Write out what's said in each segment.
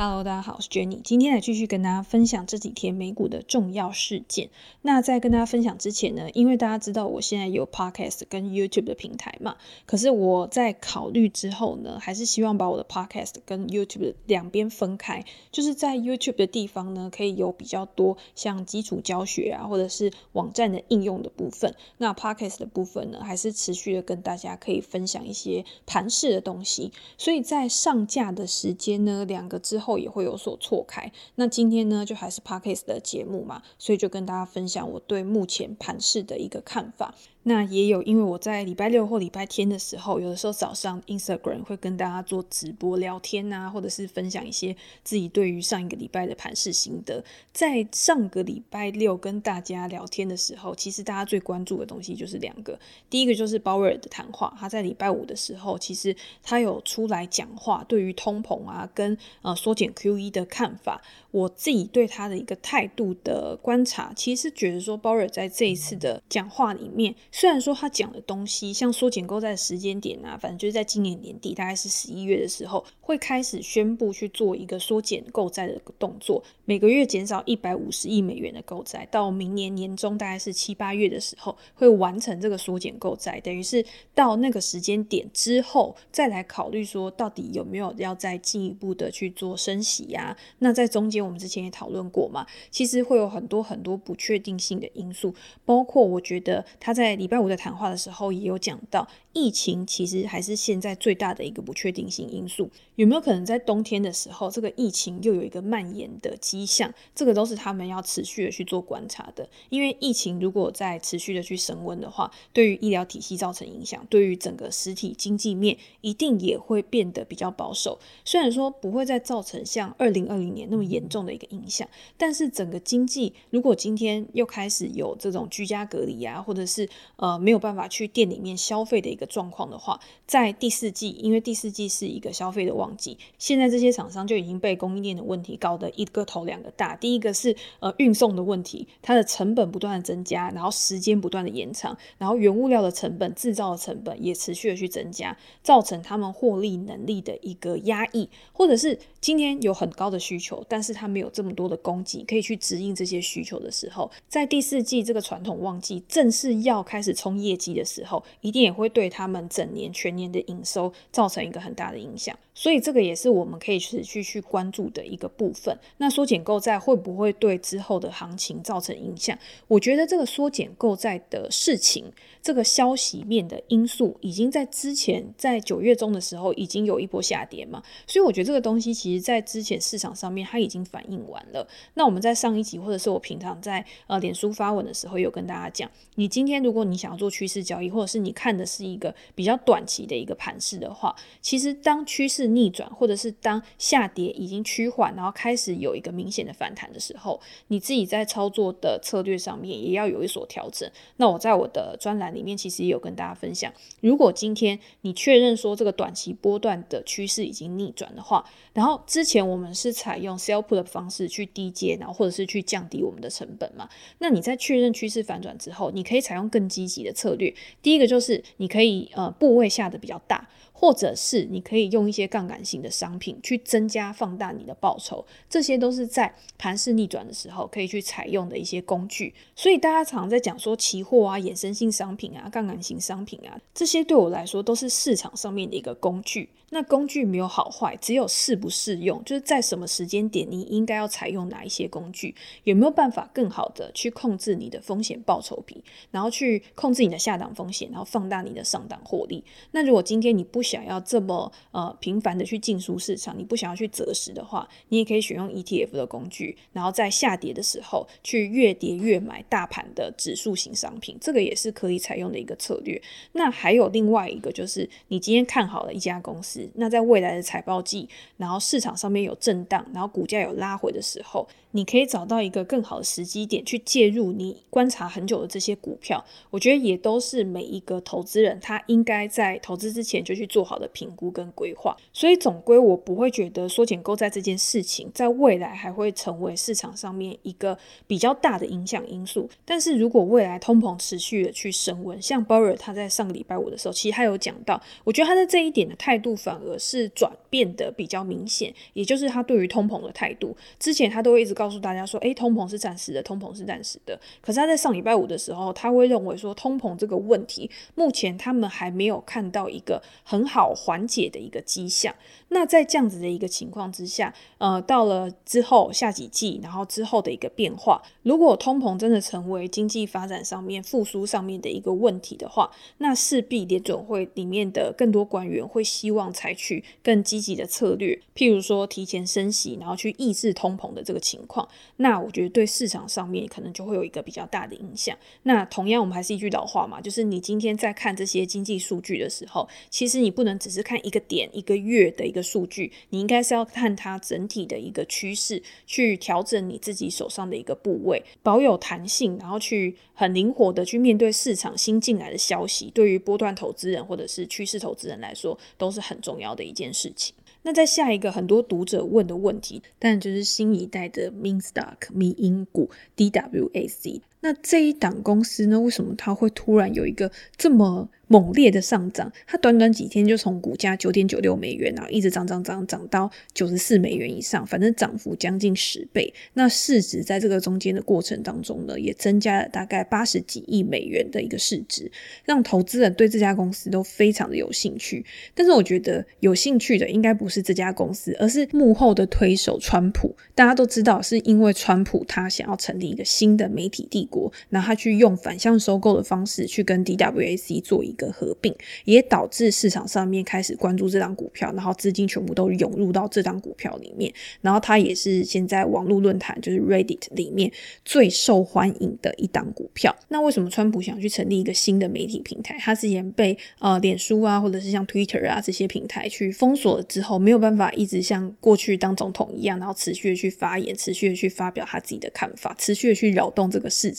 Hello，大家好，我是 Jenny。今天来继续跟大家分享这几天美股的重要事件。那在跟大家分享之前呢，因为大家知道我现在有 Podcast 跟 YouTube 的平台嘛，可是我在考虑之后呢，还是希望把我的 Podcast 跟 YouTube 两边分开。就是在 YouTube 的地方呢，可以有比较多像基础教学啊，或者是网站的应用的部分。那 Podcast 的部分呢，还是持续的跟大家可以分享一些盘式的东西。所以在上架的时间呢，两个之后。后也会有所错开。那今天呢，就还是 Parkes 的节目嘛，所以就跟大家分享我对目前盘市的一个看法。那也有，因为我在礼拜六或礼拜天的时候，有的时候早上 Instagram 会跟大家做直播聊天啊，或者是分享一些自己对于上一个礼拜的盘势心得。在上个礼拜六跟大家聊天的时候，其实大家最关注的东西就是两个，第一个就是鲍威尔的谈话，他在礼拜五的时候，其实他有出来讲话，对于通膨啊跟呃缩减 QE 的看法，我自己对他的一个态度的观察，其实是觉得说鲍尔在这一次的讲话里面。虽然说他讲的东西，像缩减购债的时间点啊，反正就是在今年年底，大概是十一月的时候，会开始宣布去做一个缩减购债的动作，每个月减少一百五十亿美元的购债，到明年年中大概是七八月的时候会完成这个缩减购债，等于是到那个时间点之后再来考虑说到底有没有要再进一步的去做升息呀？那在中间因为我们之前也讨论过嘛，其实会有很多很多不确定性的因素，包括我觉得他在礼拜五的谈话的时候也有讲到，疫情其实还是现在最大的一个不确定性因素。有没有可能在冬天的时候，这个疫情又有一个蔓延的迹象？这个都是他们要持续的去做观察的。因为疫情如果再持续的去升温的话，对于医疗体系造成影响，对于整个实体经济面一定也会变得比较保守。虽然说不会再造成像二零二零年那么严重的一个影响，但是整个经济如果今天又开始有这种居家隔离啊，或者是呃，没有办法去店里面消费的一个状况的话，在第四季，因为第四季是一个消费的旺季，现在这些厂商就已经被供应链的问题搞得一个头两个大。第一个是呃运送的问题，它的成本不断的增加，然后时间不断的延长，然后原物料的成本、制造的成本也持续的去增加，造成他们获利能力的一个压抑，或者是今天有很高的需求，但是它没有这么多的供给可以去指引这些需求的时候，在第四季这个传统旺季正式要开始。冲业绩的时候，一定也会对他们整年全年的营收造成一个很大的影响，所以这个也是我们可以持续去关注的一个部分。那缩减购债会不会对之后的行情造成影响？我觉得这个缩减购债的事情，这个消息面的因素，已经在之前在九月中的时候已经有一波下跌嘛，所以我觉得这个东西其其实在之前市场上面它已经反映完了。那我们在上一集或者是我平常在呃脸书发文的时候，有跟大家讲，你今天如果你想要做趋势交易，或者是你看的是一个比较短期的一个盘势的话，其实当趋势逆转，或者是当下跌已经趋缓，然后开始有一个明显的反弹的时候，你自己在操作的策略上面也要有一所调整。那我在我的专栏里面其实也有跟大家分享，如果今天你确认说这个短期波段的趋势已经逆转的话，然后之前我们是采用 sell put 的方式去低接，然后或者是去降低我们的成本嘛，那你在确认趋势反转之后，你可以采用更积极的策略，第一个就是你可以呃部位下的比较大，或者是你可以用一些杠杆性的商品去增加放大你的报酬，这些都是在盘势逆转的时候可以去采用的一些工具。所以大家常常在讲说期货啊、衍生性商品啊、杠杆型商品啊，这些对我来说都是市场上面的一个工具。那工具没有好坏，只有适不适用，就是在什么时间点你应该要采用哪一些工具，有没有办法更好的去控制你的风险报酬比，然后去控制你的下档风险，然后放大你的上档获利。那如果今天你不想要这么呃频繁的去进出市场，你不想要去择时的话，你也可以选用 ETF 的工具，然后在下跌的时候去越跌越买大盘的指数型商品，这个也是可以采用的一个策略。那还有另外一个就是，你今天看好了一家公司。那在未来的财报季，然后市场上面有震荡，然后股价有拉回的时候，你可以找到一个更好的时机点去介入你观察很久的这些股票，我觉得也都是每一个投资人他应该在投资之前就去做好的评估跟规划。所以总归我不会觉得缩减购债这件事情在未来还会成为市场上面一个比较大的影响因素。但是如果未来通膨持续的去升温，像鲍尔他在上个礼拜五的时候，其实他有讲到，我觉得他在这一点的态度反而是转变得比较明显，也就是他对于通膨的态度，之前他都会一直告诉大家说，诶，通膨是暂时的，通膨是暂时的。可是他在上礼拜五的时候，他会认为说，通膨这个问题，目前他们还没有看到一个很好缓解的一个迹象。那在这样子的一个情况之下，呃，到了之后下几季，然后之后的一个变化，如果通膨真的成为经济发展上面复苏上面的一个问题的话，那势必联准会里面的更多官员会希望采取更积积极的策略，譬如说提前升息，然后去抑制通膨的这个情况。那我觉得对市场上面可能就会有一个比较大的影响。那同样，我们还是一句老话嘛，就是你今天在看这些经济数据的时候，其实你不能只是看一个点一个月的一个。数据，你应该是要看它整体的一个趋势，去调整你自己手上的一个部位，保有弹性，然后去很灵活的去面对市场新进来的消息。对于波段投资人或者是趋势投资人来说，都是很重要的一件事情。那在下一个很多读者问的问题，但就是新一代的 mean stock，mean 股 DWAC。那这一档公司呢，为什么它会突然有一个这么猛烈的上涨？它短短几天就从股价九点九六美元，然后一直涨涨涨涨到九十四美元以上，反正涨幅将近十倍。那市值在这个中间的过程当中呢，也增加了大概八十几亿美元的一个市值，让投资人对这家公司都非常的有兴趣。但是我觉得有兴趣的应该不是这家公司，而是幕后的推手川普。大家都知道，是因为川普他想要成立一个新的媒体帝国，然后他去用反向收购的方式去跟 DWAC 做一个合并，也导致市场上面开始关注这张股票，然后资金全部都涌入到这张股票里面。然后它也是现在网络论坛就是 Reddit 里面最受欢迎的一档股票。那为什么川普想去成立一个新的媒体平台？他之前被呃脸书啊，或者是像 Twitter 啊这些平台去封锁了之后，没有办法一直像过去当总统一样，然后持续的去发言，持续的去发表他自己的看法，持续的去扰动这个市。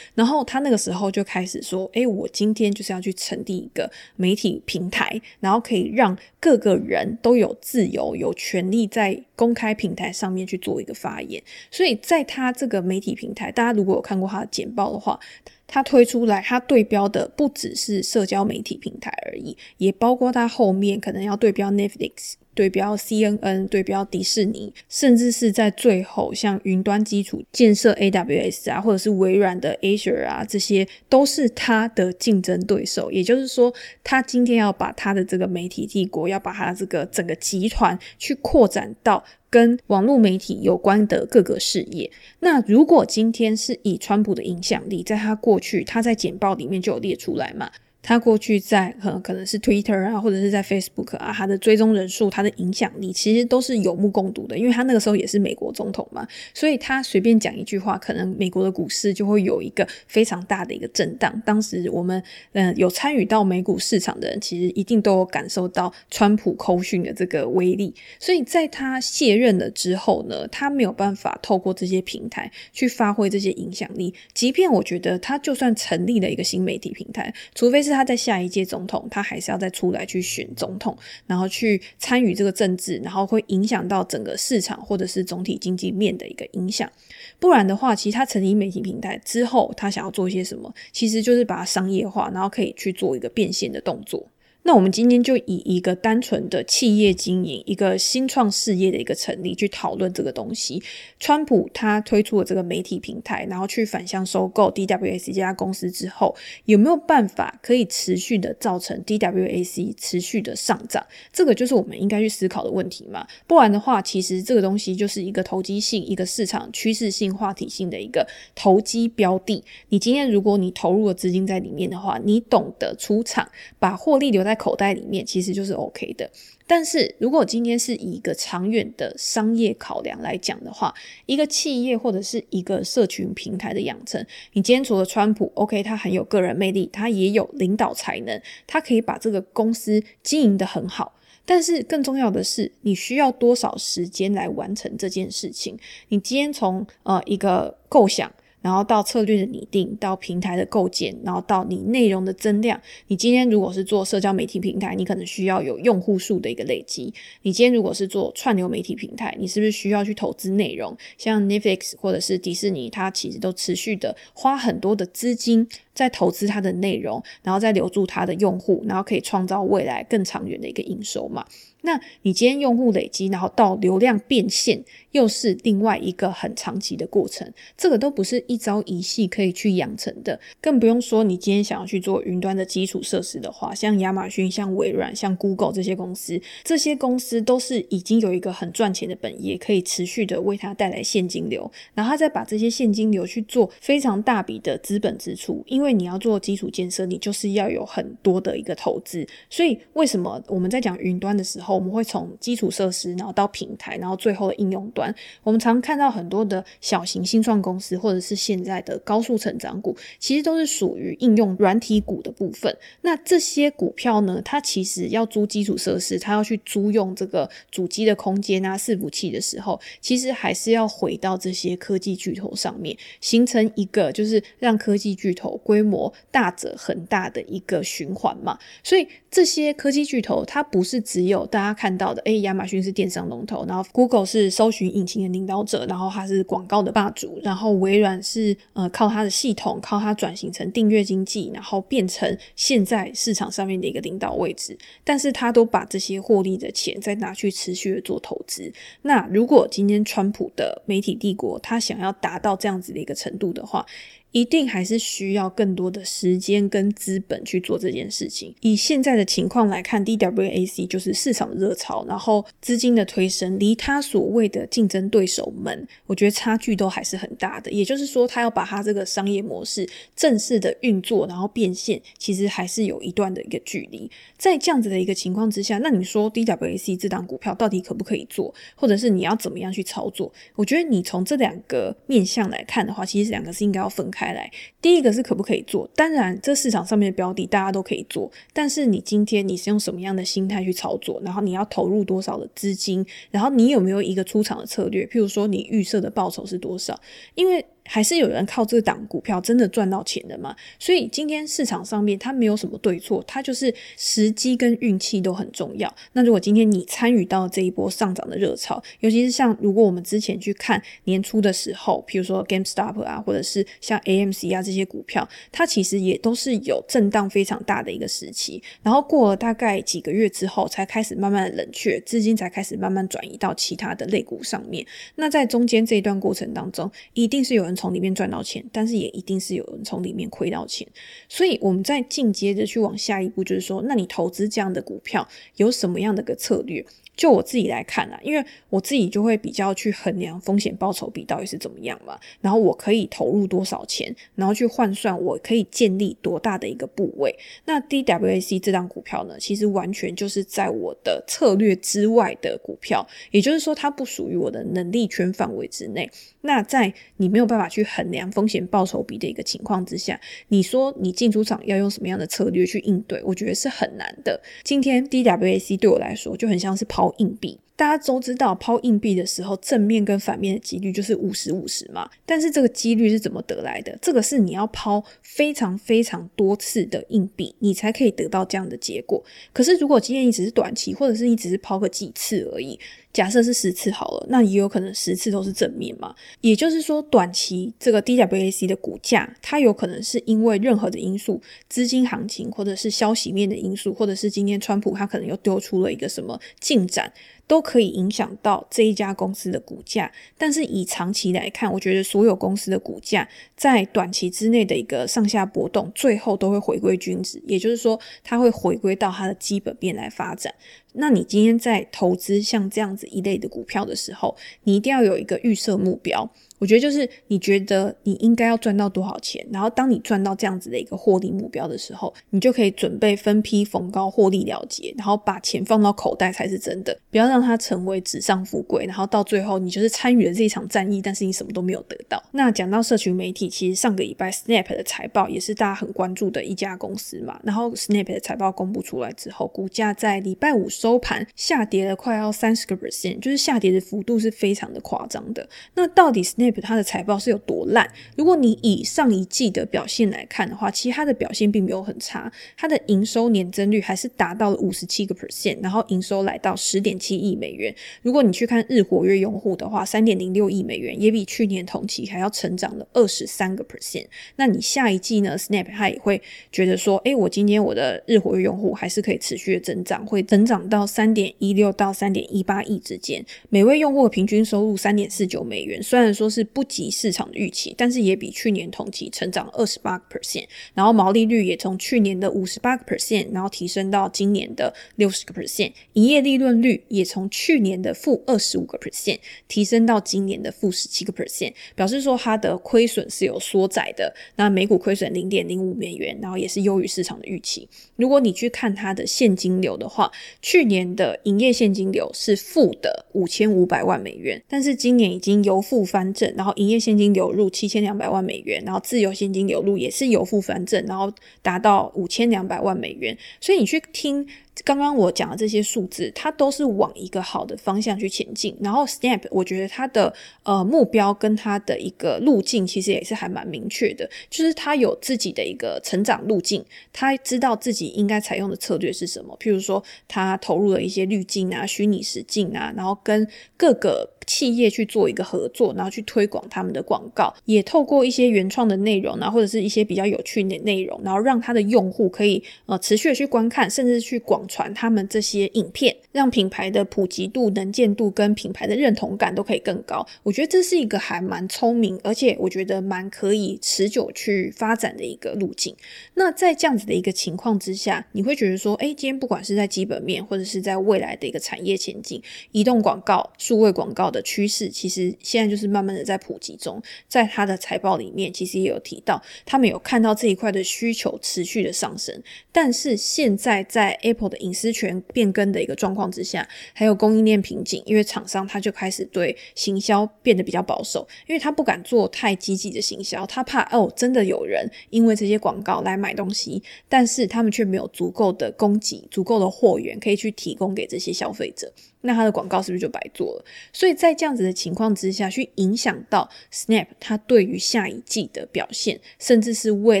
然后他那个时候就开始说：“诶，我今天就是要去成立一个媒体平台，然后可以让各个人都有自由、有权利在公开平台上面去做一个发言。所以在他这个媒体平台，大家如果有看过他的简报的话，他推出来，他对标的不只是社交媒体平台而已，也包括他后面可能要对标 Netflix。”对标 CNN，对标迪士尼，甚至是在最后像云端基础建设 AWS 啊，或者是微软的 Azure 啊，这些都是他的竞争对手。也就是说，他今天要把他的这个媒体帝国，要把他这个整个集团去扩展到跟网络媒体有关的各个事业。那如果今天是以川普的影响力，在他过去他在简报里面就有列出来嘛。他过去在可可能是 Twitter 啊，或者是在 Facebook 啊，他的追踪人数、他的影响力，其实都是有目共睹的。因为他那个时候也是美国总统嘛，所以他随便讲一句话，可能美国的股市就会有一个非常大的一个震荡。当时我们嗯、有参与到美股市场的人，其实一定都有感受到川普口讯的这个威力。所以在他卸任了之后呢，他没有办法透过这些平台去发挥这些影响力。即便我觉得他就算成立了一个新媒体平台，除非是。他在下一届总统，他还是要再出来去选总统，然后去参与这个政治，然后会影响到整个市场或者是总体经济面的一个影响。不然的话，其实他成立媒体平台之后，他想要做一些什么，其实就是把它商业化，然后可以去做一个变现的动作。那我们今天就以一个单纯的企业经营、一个新创事业的一个成立去讨论这个东西。川普他推出了这个媒体平台，然后去反向收购 DWAC 这家公司之后，有没有办法可以持续的造成 DWAC 持续的上涨？这个就是我们应该去思考的问题嘛。不然的话，其实这个东西就是一个投机性、一个市场趋势性、话题性的一个投机标的。你今天如果你投入了资金在里面的话，你懂得出场，把获利留在。在口袋里面其实就是 OK 的，但是如果今天是以一个长远的商业考量来讲的话，一个企业或者是一个社群平台的养成，你今天除了川普，OK，他很有个人魅力，他也有领导才能，他可以把这个公司经营得很好。但是更重要的是，你需要多少时间来完成这件事情？你今天从呃一个构想。然后到策略的拟定，到平台的构建，然后到你内容的增量。你今天如果是做社交媒体平台，你可能需要有用户数的一个累积。你今天如果是做串流媒体平台，你是不是需要去投资内容？像 Netflix 或者是迪士尼，它其实都持续的花很多的资金在投资它的内容，然后再留住它的用户，然后可以创造未来更长远的一个营收嘛。那你今天用户累积，然后到流量变现，又是另外一个很长期的过程。这个都不是一朝一夕可以去养成的，更不用说你今天想要去做云端的基础设施的话，像亚马逊、像微软、像 Google 这些公司，这些公司都是已经有一个很赚钱的本业，可以持续的为它带来现金流，然后他再把这些现金流去做非常大笔的资本支出，因为为你要做基础建设，你就是要有很多的一个投资。所以为什么我们在讲云端的时候，我们会从基础设施，然后到平台，然后最后的应用端。我们常看到很多的小型新创公司，或者是现在的高速成长股，其实都是属于应用软体股的部分。那这些股票呢，它其实要租基础设施，它要去租用这个主机的空间啊、伺服器的时候，其实还是要回到这些科技巨头上面，形成一个就是让科技巨头规模大者很大的一个循环嘛。所以这些科技巨头，它不是只有大家看到的，诶，亚马逊是电商龙头，然后 Google 是搜寻引擎的领导者，然后它是广告的霸主，然后微软是呃靠它的系统，靠它转型成订阅经济，然后变成现在市场上面的一个领导位置。但是它都把这些获利的钱再拿去持续的做投资。那如果今天川普的媒体帝国，他想要达到这样子的一个程度的话，一定还是需要更多的时间跟资本去做这件事情。以现在的情况来看，DWAC 就是市场热潮，然后资金的推升，离他所谓的竞争对手们，我觉得差距都还是很大的。也就是说，他要把他这个商业模式正式的运作，然后变现，其实还是有一段的一个距离。在这样子的一个情况之下，那你说 DWAC 这档股票到底可不可以做，或者是你要怎么样去操作？我觉得你从这两个面向来看的话，其实两个是应该要分开。开来，第一个是可不可以做？当然，这市场上面的标的大家都可以做，但是你今天你是用什么样的心态去操作？然后你要投入多少的资金？然后你有没有一个出场的策略？譬如说，你预设的报酬是多少？因为还是有人靠这档股票真的赚到钱的嘛？所以今天市场上面它没有什么对错，它就是时机跟运气都很重要。那如果今天你参与到这一波上涨的热潮，尤其是像如果我们之前去看年初的时候，譬如说 GameStop 啊，或者是像 AMC 啊这些股票，它其实也都是有震荡非常大的一个时期，然后过了大概几个月之后，才开始慢慢的冷却，资金才开始慢慢转移到其他的类股上面。那在中间这一段过程当中，一定是有人。从里面赚到钱，但是也一定是有人从里面亏到钱，所以我们再进阶的去往下一步，就是说，那你投资这样的股票有什么样的个策略？就我自己来看啊，因为我自己就会比较去衡量风险报酬比到底是怎么样嘛，然后我可以投入多少钱，然后去换算我可以建立多大的一个部位。那 DWAC 这档股票呢，其实完全就是在我的策略之外的股票，也就是说它不属于我的能力圈范围之内。那在你没有办法去衡量风险报酬比的一个情况之下，你说你进出场要用什么样的策略去应对，我觉得是很难的。今天 DWAC 对我来说就很像是抛硬币。大家都知道，抛硬币的时候，正面跟反面的几率就是五十五十嘛。但是这个几率是怎么得来的？这个是你要抛非常非常多次的硬币，你才可以得到这样的结果。可是如果今天你只是短期，或者是你只是抛个几次而已，假设是十次好了，那也有可能十次都是正面嘛。也就是说，短期这个 DWAC 的股价，它有可能是因为任何的因素，资金行情，或者是消息面的因素，或者是今天川普他可能又丢出了一个什么进展。都可以影响到这一家公司的股价，但是以长期来看，我觉得所有公司的股价在短期之内的一个上下波动，最后都会回归均值，也就是说，它会回归到它的基本面来发展。那你今天在投资像这样子一类的股票的时候，你一定要有一个预设目标。我觉得就是你觉得你应该要赚到多少钱，然后当你赚到这样子的一个获利目标的时候，你就可以准备分批逢高获利了结，然后把钱放到口袋才是真的，不要让它成为纸上富贵，然后到最后你就是参与了这一场战役，但是你什么都没有得到。那讲到社群媒体，其实上个礼拜 Snap 的财报也是大家很关注的一家公司嘛，然后 Snap 的财报公布出来之后，股价在礼拜五收盘下跌了快要三十个 percent，就是下跌的幅度是非常的夸张的。那到底 Snap 它的财报是有多烂？如果你以上一季的表现来看的话，其实它的表现并没有很差，它的营收年增率还是达到了五十七个 percent，然后营收来到十点七亿美元。如果你去看日活跃用户的话，三点零六亿美元，也比去年同期还要成长了二十三个 percent。那你下一季呢？Snap 它也会觉得说，诶，我今天我的日活跃用户还是可以持续的增长，会增长到三点一六到三点一八亿之间，每位用户的平均收入三点四九美元。虽然说是不及市场的预期，但是也比去年同期成长二十八个 percent。然后毛利率也从去年的五十八个 percent，然后提升到今年的六十个 percent。营业利润率也从去年的负二十五个 percent 提升到今年的负十七个 percent，表示说它的亏损是有缩窄的。那每股亏损零点零五美元，然后也是优于市场的预期。如果你去看它的现金流的话，去年的营业现金流是负的五千五百万美元，但是今年已经由负翻正，然后营业现金流入七千两百万美元，然后自由现金流入也是由负反正，然后达到五千两百万美元。所以你去听。刚刚我讲的这些数字，它都是往一个好的方向去前进。然后 Snap，我觉得它的呃目标跟它的一个路径，其实也是还蛮明确的，就是它有自己的一个成长路径，它知道自己应该采用的策略是什么。譬如说，它投入了一些滤镜啊、虚拟实境啊，然后跟各个。企业去做一个合作，然后去推广他们的广告，也透过一些原创的内容，啊或者是一些比较有趣的内容，然后让他的用户可以呃持续的去观看，甚至去广传他们这些影片，让品牌的普及度、能见度跟品牌的认同感都可以更高。我觉得这是一个还蛮聪明，而且我觉得蛮可以持久去发展的一个路径。那在这样子的一个情况之下，你会觉得说，哎，今天不管是在基本面，或者是在未来的一个产业前景，移动广告、数位广告的。趋势其实现在就是慢慢的在普及中，在他的财报里面，其实也有提到，他们有看到这一块的需求持续的上升。但是现在在 Apple 的隐私权变更的一个状况之下，还有供应链瓶颈，因为厂商他就开始对行销变得比较保守，因为他不敢做太积极的行销，他怕哦真的有人因为这些广告来买东西，但是他们却没有足够的供给、足够的货源可以去提供给这些消费者。那他的广告是不是就白做了？所以在这样子的情况之下，去影响到 Snap 它对于下一季的表现，甚至是未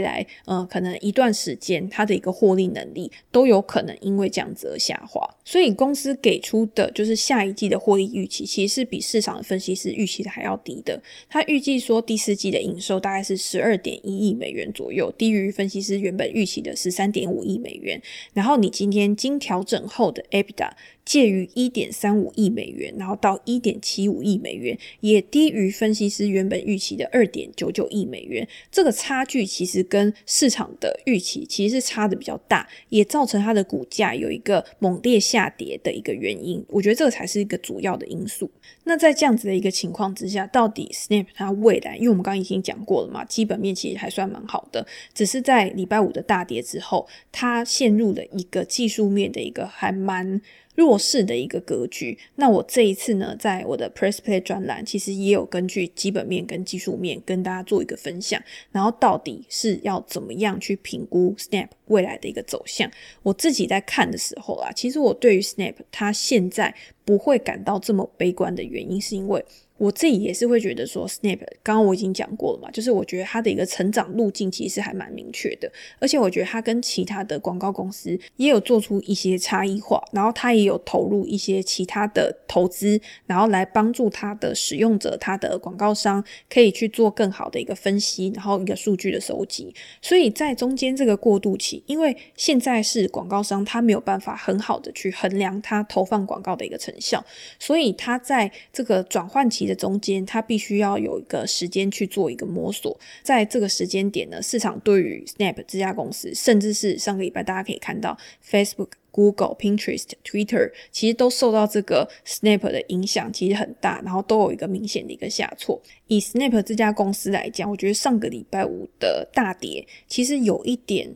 来呃可能一段时间它的一个获利能力都有可能因会这样子下滑。所以公司给出的就是下一季的获利预期，其实是比市场的分析师预期的还要低的。他预计说第四季的营收大概是十二点一亿美元左右，低于分析师原本预期的十三点五亿美元。然后你今天经调整后的 EBITDA。介于一点三五亿美元，然后到一点七五亿美元，也低于分析师原本预期的二点九九亿美元。这个差距其实跟市场的预期其实是差的比较大，也造成它的股价有一个猛烈下跌的一个原因。我觉得这个才是一个主要的因素。那在这样子的一个情况之下，到底 Snap 它未来，因为我们刚刚已经讲过了嘛，基本面其实还算蛮好的，只是在礼拜五的大跌之后，它陷入了一个技术面的一个还蛮。弱势的一个格局。那我这一次呢，在我的 Press Play 专栏，其实也有根据基本面跟技术面跟大家做一个分享。然后到底是要怎么样去评估 Snap 未来的一个走向？我自己在看的时候啊，其实我对于 Snap 它现在不会感到这么悲观的原因，是因为。我自己也是会觉得说，Snap 刚刚我已经讲过了嘛，就是我觉得它的一个成长路径其实还蛮明确的，而且我觉得它跟其他的广告公司也有做出一些差异化，然后它也有投入一些其他的投资，然后来帮助它的使用者、它的广告商可以去做更好的一个分析，然后一个数据的收集。所以在中间这个过渡期，因为现在是广告商他没有办法很好的去衡量他投放广告的一个成成效。所以它在这个转换期的中间，它必须要有一个时间去做一个摸索。在这个时间点呢，市场对于 Snap 这家公司，甚至是上个礼拜大家可以看到 Facebook。Google、Pinterest、Twitter 其实都受到这个 Snap 的影响，其实很大，然后都有一个明显的一个下挫。以 Snap 这家公司来讲，我觉得上个礼拜五的大跌，其实有一点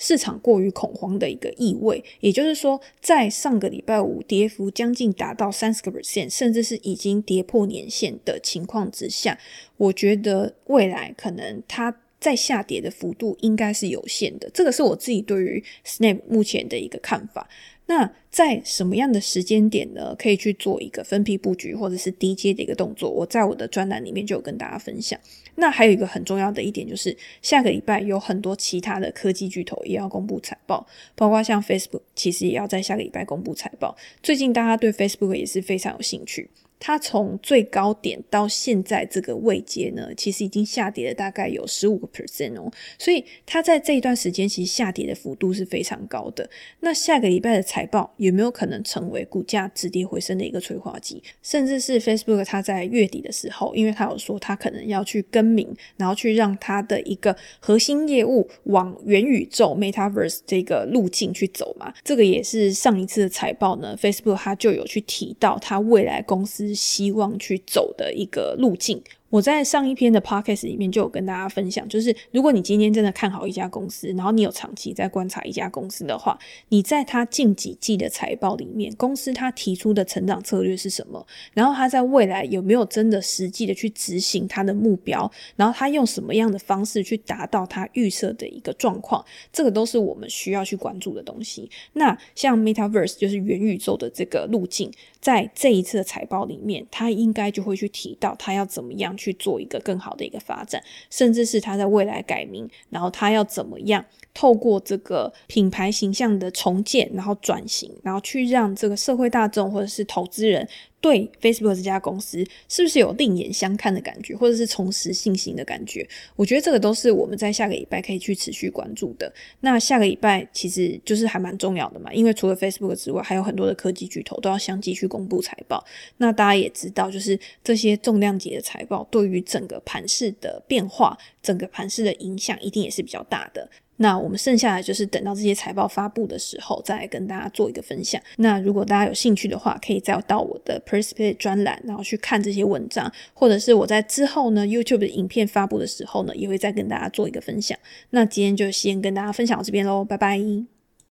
市场过于恐慌的一个意味。也就是说，在上个礼拜五跌幅将近达到三十个 percent，甚至是已经跌破年线的情况之下，我觉得未来可能它。在下跌的幅度应该是有限的，这个是我自己对于 Snap 目前的一个看法。那在什么样的时间点呢？可以去做一个分批布局或者是低阶的一个动作？我在我的专栏里面就有跟大家分享。那还有一个很重要的一点就是，下个礼拜有很多其他的科技巨头也要公布财报，包括像 Facebook，其实也要在下个礼拜公布财报。最近大家对 Facebook 也是非常有兴趣。它从最高点到现在这个位阶呢，其实已经下跌了大概有十五个 percent 哦，所以它在这一段时间其实下跌的幅度是非常高的。那下个礼拜的财报有没有可能成为股价止跌回升的一个催化剂？甚至是 Facebook 它在月底的时候，因为它有说它可能要去更名，然后去让它的一个核心业务往元宇宙 Metaverse 这个路径去走嘛，这个也是上一次的财报呢，Facebook 它就有去提到它未来公司。希望去走的一个路径。我在上一篇的 podcast 里面就有跟大家分享，就是如果你今天真的看好一家公司，然后你有长期在观察一家公司的话，你在它近几季的财报里面，公司它提出的成长策略是什么？然后它在未来有没有真的实际的去执行它的目标？然后它用什么样的方式去达到它预设的一个状况？这个都是我们需要去关注的东西。那像 Metaverse 就是元宇宙的这个路径，在这一次的财报里面，它应该就会去提到它要怎么样。去做一个更好的一个发展，甚至是他在未来改名，然后他要怎么样透过这个品牌形象的重建，然后转型，然后去让这个社会大众或者是投资人。对 Facebook 这家公司是不是有另眼相看的感觉，或者是重拾信心的感觉？我觉得这个都是我们在下个礼拜可以去持续关注的。那下个礼拜其实就是还蛮重要的嘛，因为除了 Facebook 之外，还有很多的科技巨头都要相继去公布财报。那大家也知道，就是这些重量级的财报对于整个盘势的变化，整个盘势的影响一定也是比较大的。那我们剩下的就是等到这些财报发布的时候，再来跟大家做一个分享。那如果大家有兴趣的话，可以再到我的 Perspective 专栏，然后去看这些文章，或者是我在之后呢 YouTube 的影片发布的时候呢，也会再跟大家做一个分享。那今天就先跟大家分享到这边喽，拜拜。